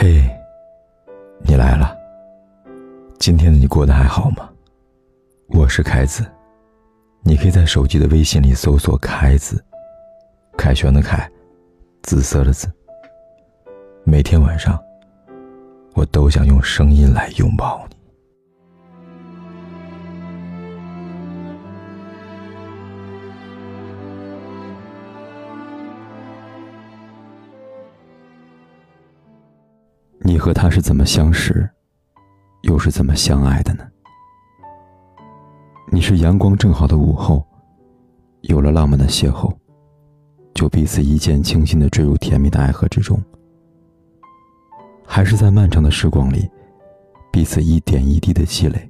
嘿，你来了。今天的你过得还好吗？我是凯子，你可以在手机的微信里搜索“凯子”，凯旋的凯，紫色的紫。每天晚上，我都想用声音来拥抱你。你和他是怎么相识，又是怎么相爱的呢？你是阳光正好的午后，有了浪漫的邂逅，就彼此一见倾心的坠入甜蜜的爱河之中，还是在漫长的时光里，彼此一点一滴的积累，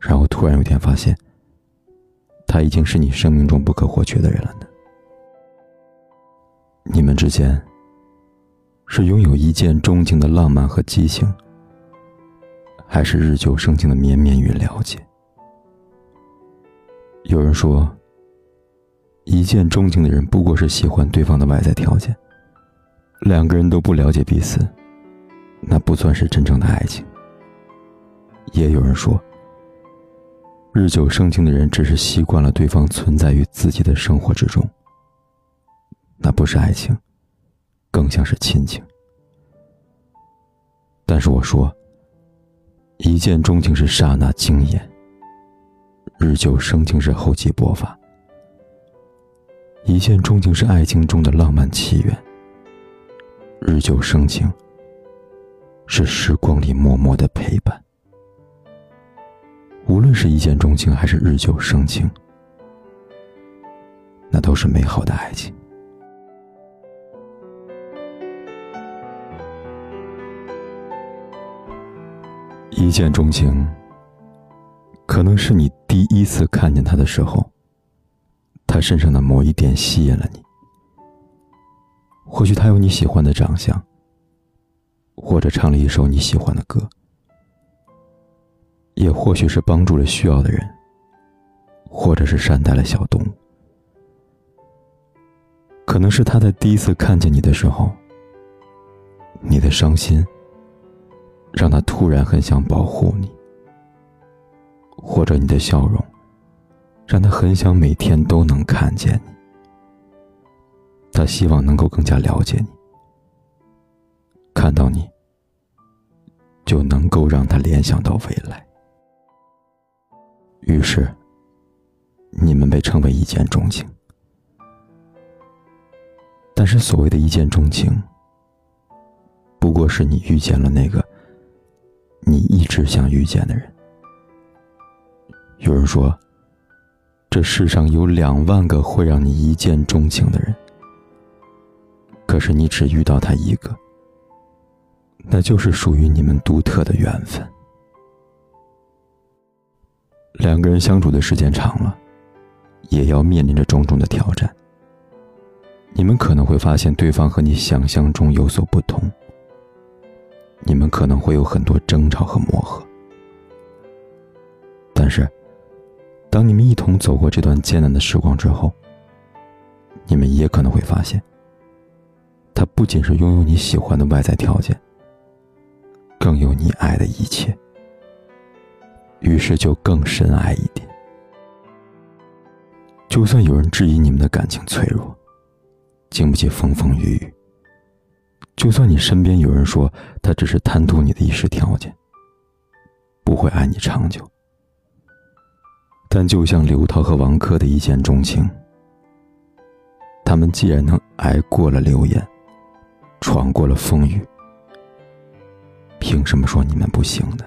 然后突然有一天发现，他已经是你生命中不可或缺的人了呢？你们之间。是拥有一见钟情的浪漫和激情，还是日久生情的绵绵与了解？有人说，一见钟情的人不过是喜欢对方的外在条件，两个人都不了解彼此，那不算是真正的爱情。也有人说，日久生情的人只是习惯了对方存在于自己的生活之中，那不是爱情。更像是亲情，但是我说，一见钟情是刹那惊艳，日久生情是厚积薄发。一见钟情是爱情中的浪漫起源，日久生情是时光里默默的陪伴。无论是一见钟情还是日久生情，那都是美好的爱情。一见钟情，可能是你第一次看见他的时候，他身上的某一点吸引了你。或许他有你喜欢的长相，或者唱了一首你喜欢的歌，也或许是帮助了需要的人，或者是善待了小动物。可能是他在第一次看见你的时候，你的伤心。让他突然很想保护你，或者你的笑容，让他很想每天都能看见你。他希望能够更加了解你，看到你，就能够让他联想到未来。于是，你们被称为一见钟情。但是，所谓的一见钟情，不过是你遇见了那个。你一直想遇见的人。有人说，这世上有两万个会让你一见钟情的人，可是你只遇到他一个，那就是属于你们独特的缘分。两个人相处的时间长了，也要面临着种种的挑战。你们可能会发现对方和你想象中有所不同。你们可能会有很多争吵和磨合，但是，当你们一同走过这段艰难的时光之后，你们也可能会发现，他不仅是拥有你喜欢的外在条件，更有你爱的一切，于是就更深爱一点。就算有人质疑你们的感情脆弱，经不起风风雨雨。就算你身边有人说他只是贪图你的一时条件，不会爱你长久，但就像刘涛和王珂的一见钟情，他们既然能挨过了流言，闯过了风雨，凭什么说你们不行呢？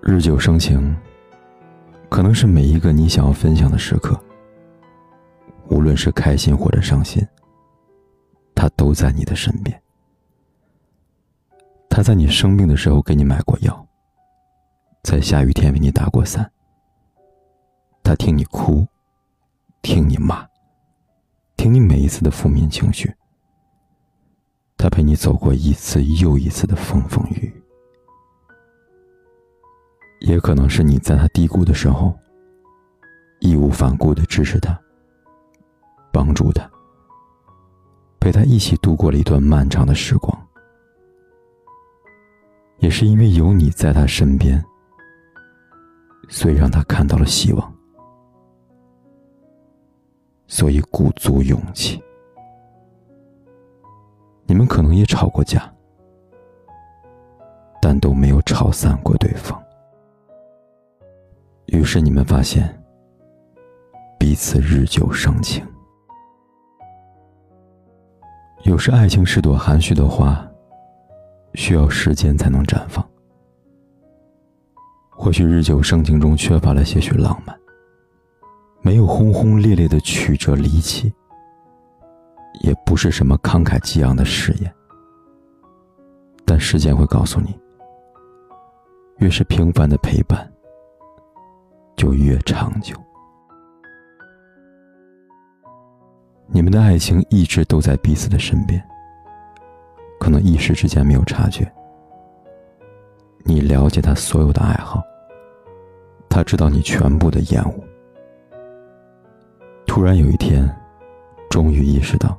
日久生情。可能是每一个你想要分享的时刻，无论是开心或者伤心，他都在你的身边。他在你生病的时候给你买过药，在下雨天为你打过伞。他听你哭，听你骂，听你每一次的负面情绪。他陪你走过一次又一次的风风雨雨。也可能是你在他低谷的时候，义无反顾的支持他，帮助他，陪他一起度过了一段漫长的时光。也是因为有你在他身边，所以让他看到了希望，所以鼓足勇气。你们可能也吵过架，但都没有吵散过。于是你们发现，彼此日久生情。有时爱情是朵含蓄的花，需要时间才能绽放。或许日久生情中缺乏了些许浪漫，没有轰轰烈烈的曲折离奇，也不是什么慷慨激昂的誓言。但时间会告诉你，越是平凡的陪伴。就越长久。你们的爱情一直都在彼此的身边，可能一时之间没有察觉。你了解他所有的爱好，他知道你全部的厌恶。突然有一天，终于意识到，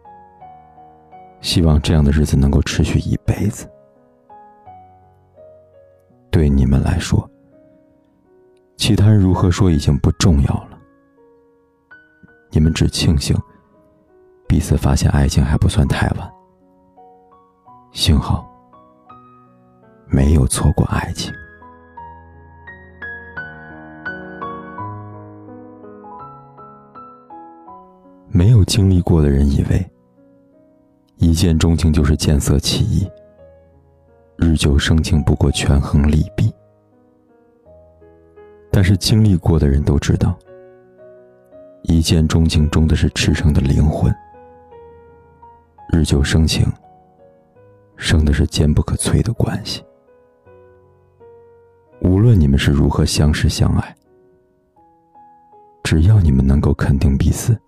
希望这样的日子能够持续一辈子。对你们来说。其他人如何说已经不重要了。你们只庆幸彼此发现爱情还不算太晚，幸好没有错过爱情。没有经历过的人以为一见钟情就是见色起意，日久生情不过权衡利弊。但是经历过的人都知道，一见钟情中的是赤诚的灵魂，日久生情，生的是坚不可摧的关系。无论你们是如何相识相爱，只要你们能够肯定彼此，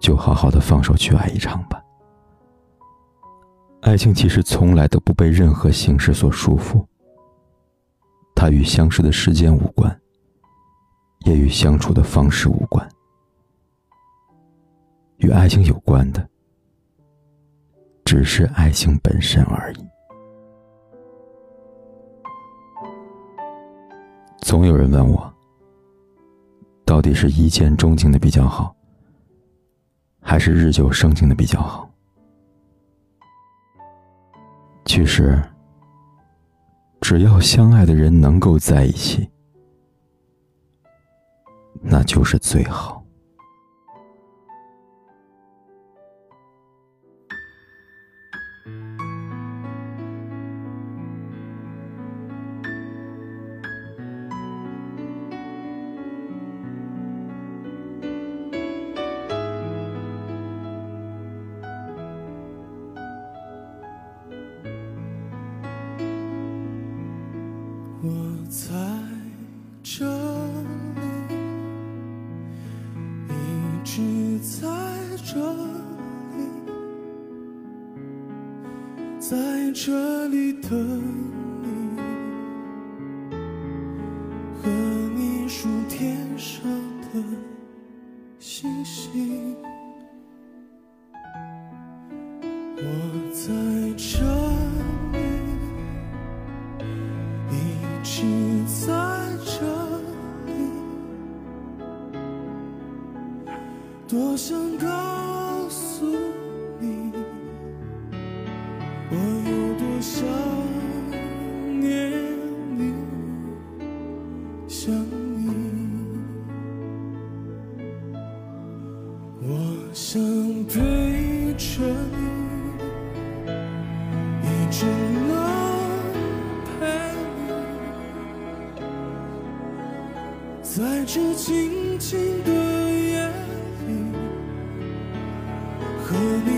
就好好的放手去爱一场吧。爱情其实从来都不被任何形式所束缚。它与相识的时间无关，也与相处的方式无关。与爱情有关的，只是爱情本身而已。总有人问我，到底是一见钟情的比较好，还是日久生情的比较好？其实。只要相爱的人能够在一起，那就是最好。在这里，一直在这里，在这里等你，和你数天上的星星。我在这。告诉你，我有多想念你，想你。我想陪着你，一直能陪你，在这静静的。的